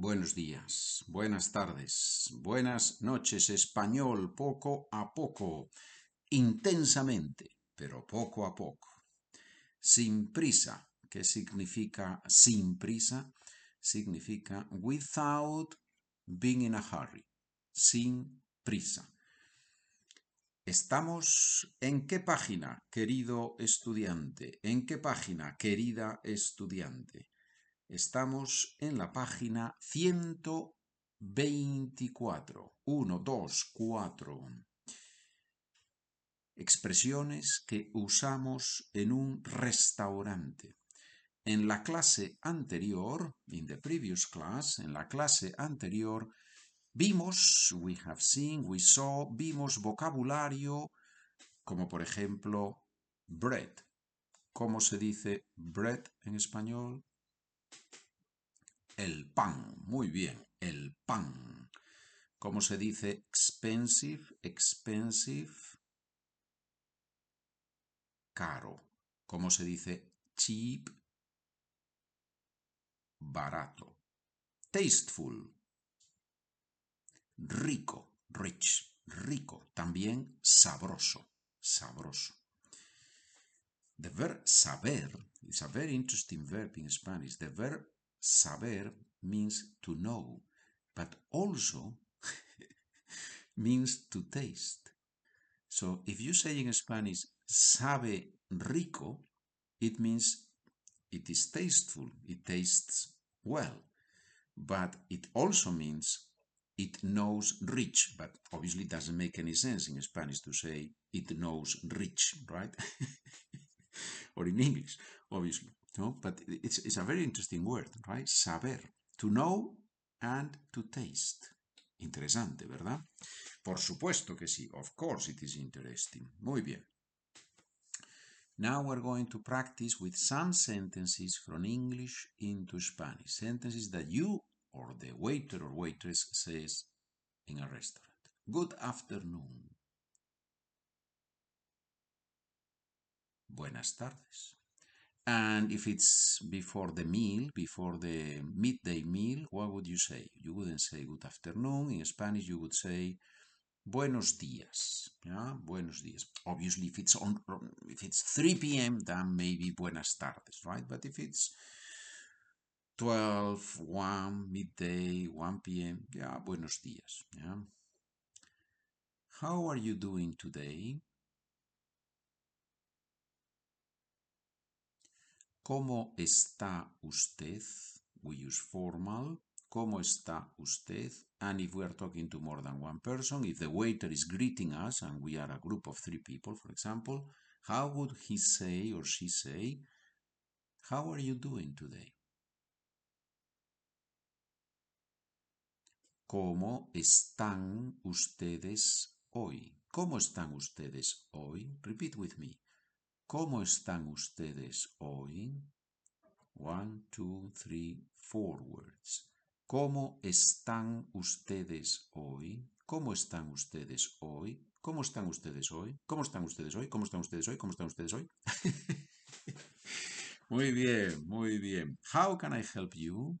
buenos días, buenas tardes, buenas noches, español, poco a poco, intensamente, pero poco a poco. Sin prisa, ¿qué significa sin prisa? Significa without being in a hurry, sin prisa. Estamos en qué página, querido estudiante, en qué página, querida estudiante. Estamos en la página 124. 1, 2, 4. Expresiones que usamos en un restaurante. En la clase anterior, in the previous class, en la clase anterior, vimos, we have seen, we saw, vimos vocabulario como por ejemplo bread. ¿Cómo se dice bread en español? El pan, muy bien, el pan. ¿Cómo se dice expensive? Expensive. Caro. ¿Cómo se dice cheap? Barato. Tasteful. Rico, rich, rico. También sabroso, sabroso. The verb saber is a very interesting verb in Spanish. The verb saber means to know, but also means to taste. So if you say in Spanish, sabe rico, it means it is tasteful, it tastes well. But it also means it knows rich, but obviously it doesn't make any sense in Spanish to say it knows rich, right? or in English, obviously. No? But it's, it's a very interesting word, right? Saber. To know and to taste. Interesante, ¿verdad? Por supuesto que sí. Of course it is interesting. Muy bien. Now we're going to practice with some sentences from English into Spanish. Sentences that you or the waiter or waitress says in a restaurant. Good afternoon. Buenas tardes. And if it's before the meal, before the midday meal, what would you say? You wouldn't say good afternoon. In Spanish, you would say buenos días. Yeah? Buenos días. Obviously, if it's on, if it's 3 p.m., then maybe buenas tardes, right? But if it's 12, 1, midday, 1 p.m., yeah, buenos días. Yeah? How are you doing today? ¿Cómo está usted? We use formal. ¿Cómo está usted? And if we are talking to more than one person, if the waiter is greeting us and we are a group of three people, for example, how would he say or she say, How are you doing today? ¿Cómo están ustedes hoy? ¿Cómo están ustedes hoy? Repeat with me. ¿Cómo están ustedes hoy? One, two, three, four words. ¿Cómo están ustedes hoy? ¿Cómo están ustedes hoy? ¿Cómo están ustedes hoy? ¿Cómo están ustedes hoy? ¿Cómo están ustedes hoy? ¿Cómo están ustedes hoy? muy bien, muy bien. How can I help you?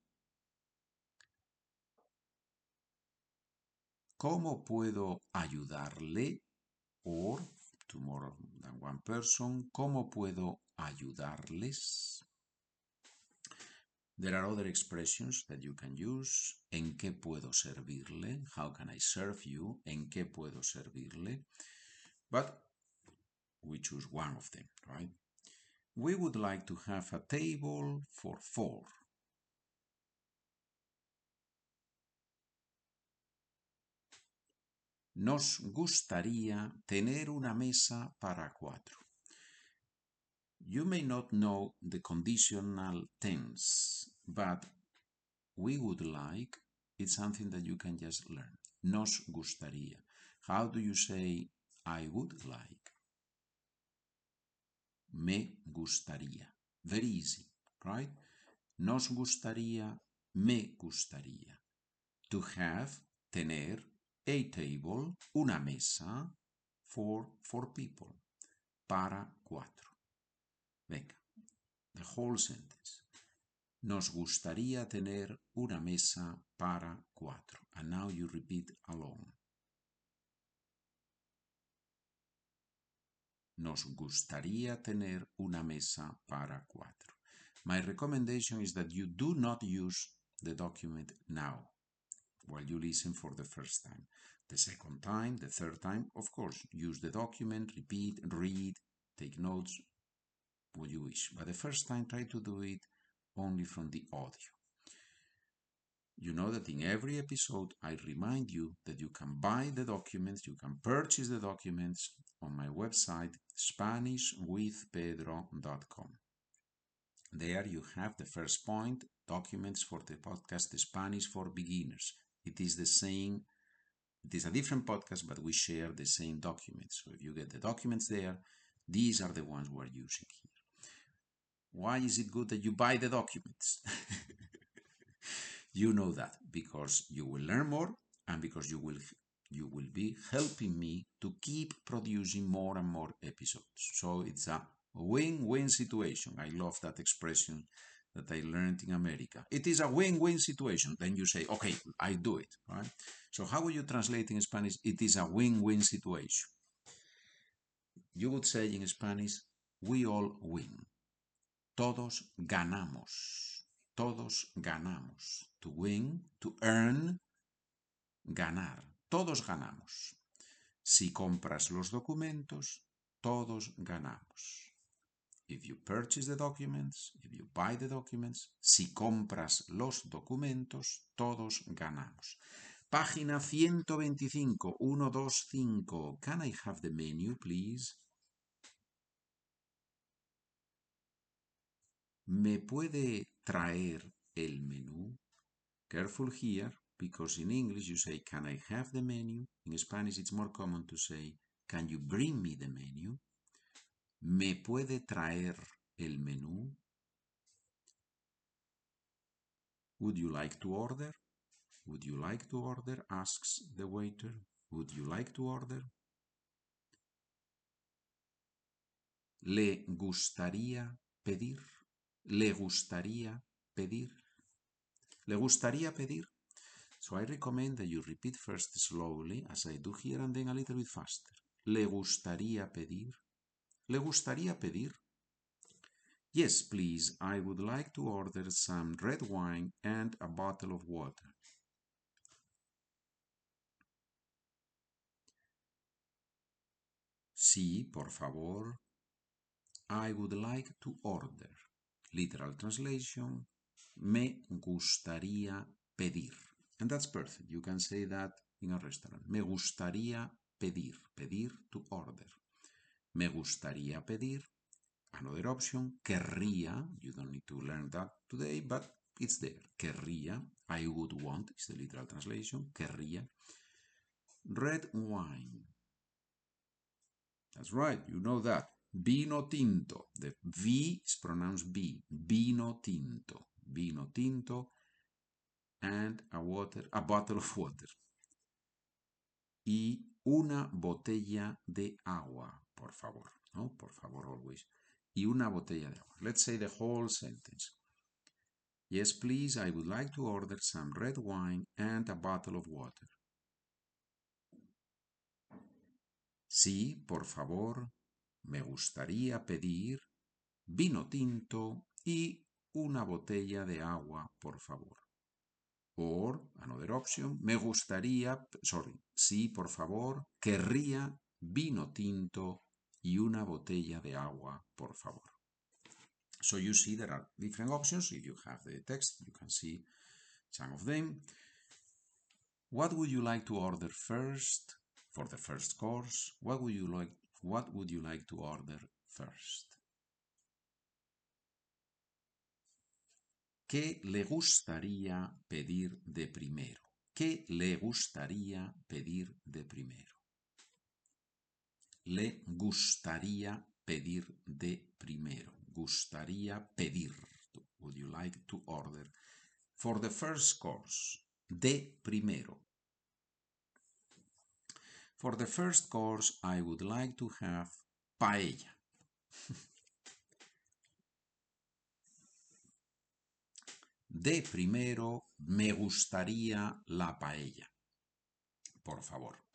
¿Cómo puedo ayudarle? Or to more than one person. ¿Cómo puedo ayudarles? There are other expressions that you can use. ¿En qué puedo servirle? How can I serve you? ¿En qué puedo servirle? But we choose one of them, right? We would like to have a table for four. Nos gustaría tener una mesa para cuatro. You may not know the conditional tense, but we would like, it's something that you can just learn. Nos gustaría. How do you say I would like? Me gustaría. Very easy, right? Nos gustaría, me gustaría. To have, tener, a table, una mesa, for four people, para cuatro. Venga, the whole sentence. Nos gustaría tener una mesa para cuatro. And now you repeat alone. Nos gustaría tener una mesa para cuatro. My recommendation is that you do not use the document now while you listen for the first time. The second time, the third time, of course, use the document, repeat, read, take notes, what you wish. But the first time, try to do it only from the audio. You know that in every episode, I remind you that you can buy the documents, you can purchase the documents on my website, SpanishWithPedro.com. There you have the first point, documents for the podcast Spanish for Beginners. It is the same, it is a different podcast, but we share the same documents. So if you get the documents there, these are the ones we're using here. Why is it good that you buy the documents? you know that because you will learn more and because you will you will be helping me to keep producing more and more episodes. So it's a win-win situation. I love that expression that I learned in America. It is a win-win situation. Then you say, okay, I do it, right? So how would you translate in Spanish? It is a win-win situation. You would say in Spanish, we all win. Todos ganamos. Todos ganamos. To win, to earn, ganar. Todos ganamos. Si compras los documentos, todos ganamos. If you purchase the documents, if you buy the documents, si compras los documentos, todos ganamos. Página 125, 125. Can I have the menu, please? ¿Me puede traer el menú? Careful here, because in English you say, can I have the menu? In Spanish it's more common to say, can you bring me the menu? ¿Me puede traer el menú? Would you like to order? Would you like to order? asks the waiter. Would you like to order? ¿Le gustaría pedir? le gustaría pedir? ¿Le gustaría pedir? So I recommend that you repeat first slowly, as I do here, and then a little bit faster. ¿Le gustaría pedir? ¿Le gustaría pedir? Yes, please. I would like to order some red wine and a bottle of water. Sí, por favor. I would like to order. Literal translation, me gustaría pedir. And that's perfect. You can say that in a restaurant. Me gustaría pedir. Pedir to order. Me gustaría pedir. Another option, querría. You don't need to learn that today, but it's there. Querría. I would want is the literal translation. Querría. Red wine. That's right. You know that. Vino tinto. The V is pronounced B. Vino tinto. Vino tinto. And a water, a bottle of water. Y una botella de agua, por favor. No, por favor, always. Y una botella de agua. Let's say the whole sentence. Yes, please, I would like to order some red wine and a bottle of water. Sí, por favor, me gustaría pedir vino tinto y una botella de agua, por favor. Or, another option, me gustaría, sorry, sí, por favor, querría vino tinto y una botella de agua, por favor. So you see there are different options. If you have the text, you can see some of them. What would you like to order first for the first course? What would you like what would you like to order first? ¿Qué le gustaría pedir de primero? ¿Qué le gustaría pedir de primero? Le gustaría pedir de primero. Gustaría pedir. Would you like to order? For the first course. De primero. For the first course, I would like to have paella. De primero, me gustaría la paella. Por favor.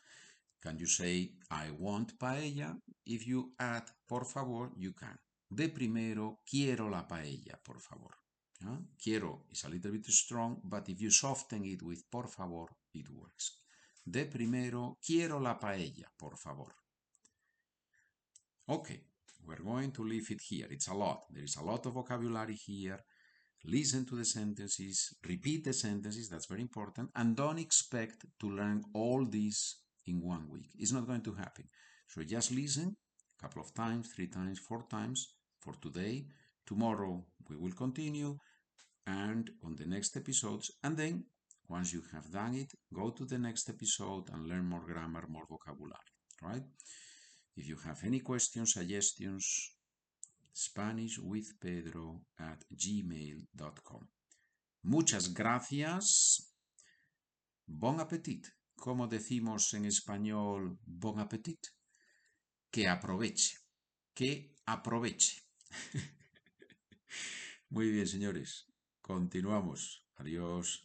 Can you say, I want paella? If you add por favor, you can. De primero, quiero la paella, por favor. Quiero is a little bit strong, but if you soften it with por favor, it works. De primero, quiero la paella, por favor. Okay, we're going to leave it here. It's a lot. There is a lot of vocabulary here. Listen to the sentences, repeat the sentences, that's very important, and don't expect to learn all this in one week. It's not going to happen. So just listen a couple of times, three times, four times for today. Tomorrow we will continue and on the next episodes. And then once you have done it, go to the next episode and learn more grammar, more vocabulary, right? If you have any questions, suggestions, Spanish with Pedro at gmail.com. Muchas gracias. Bon appetit. Como decimos en español, bon appetit. Que aproveche. Que aproveche. Muy bien, señores. Continuamos. Adiós.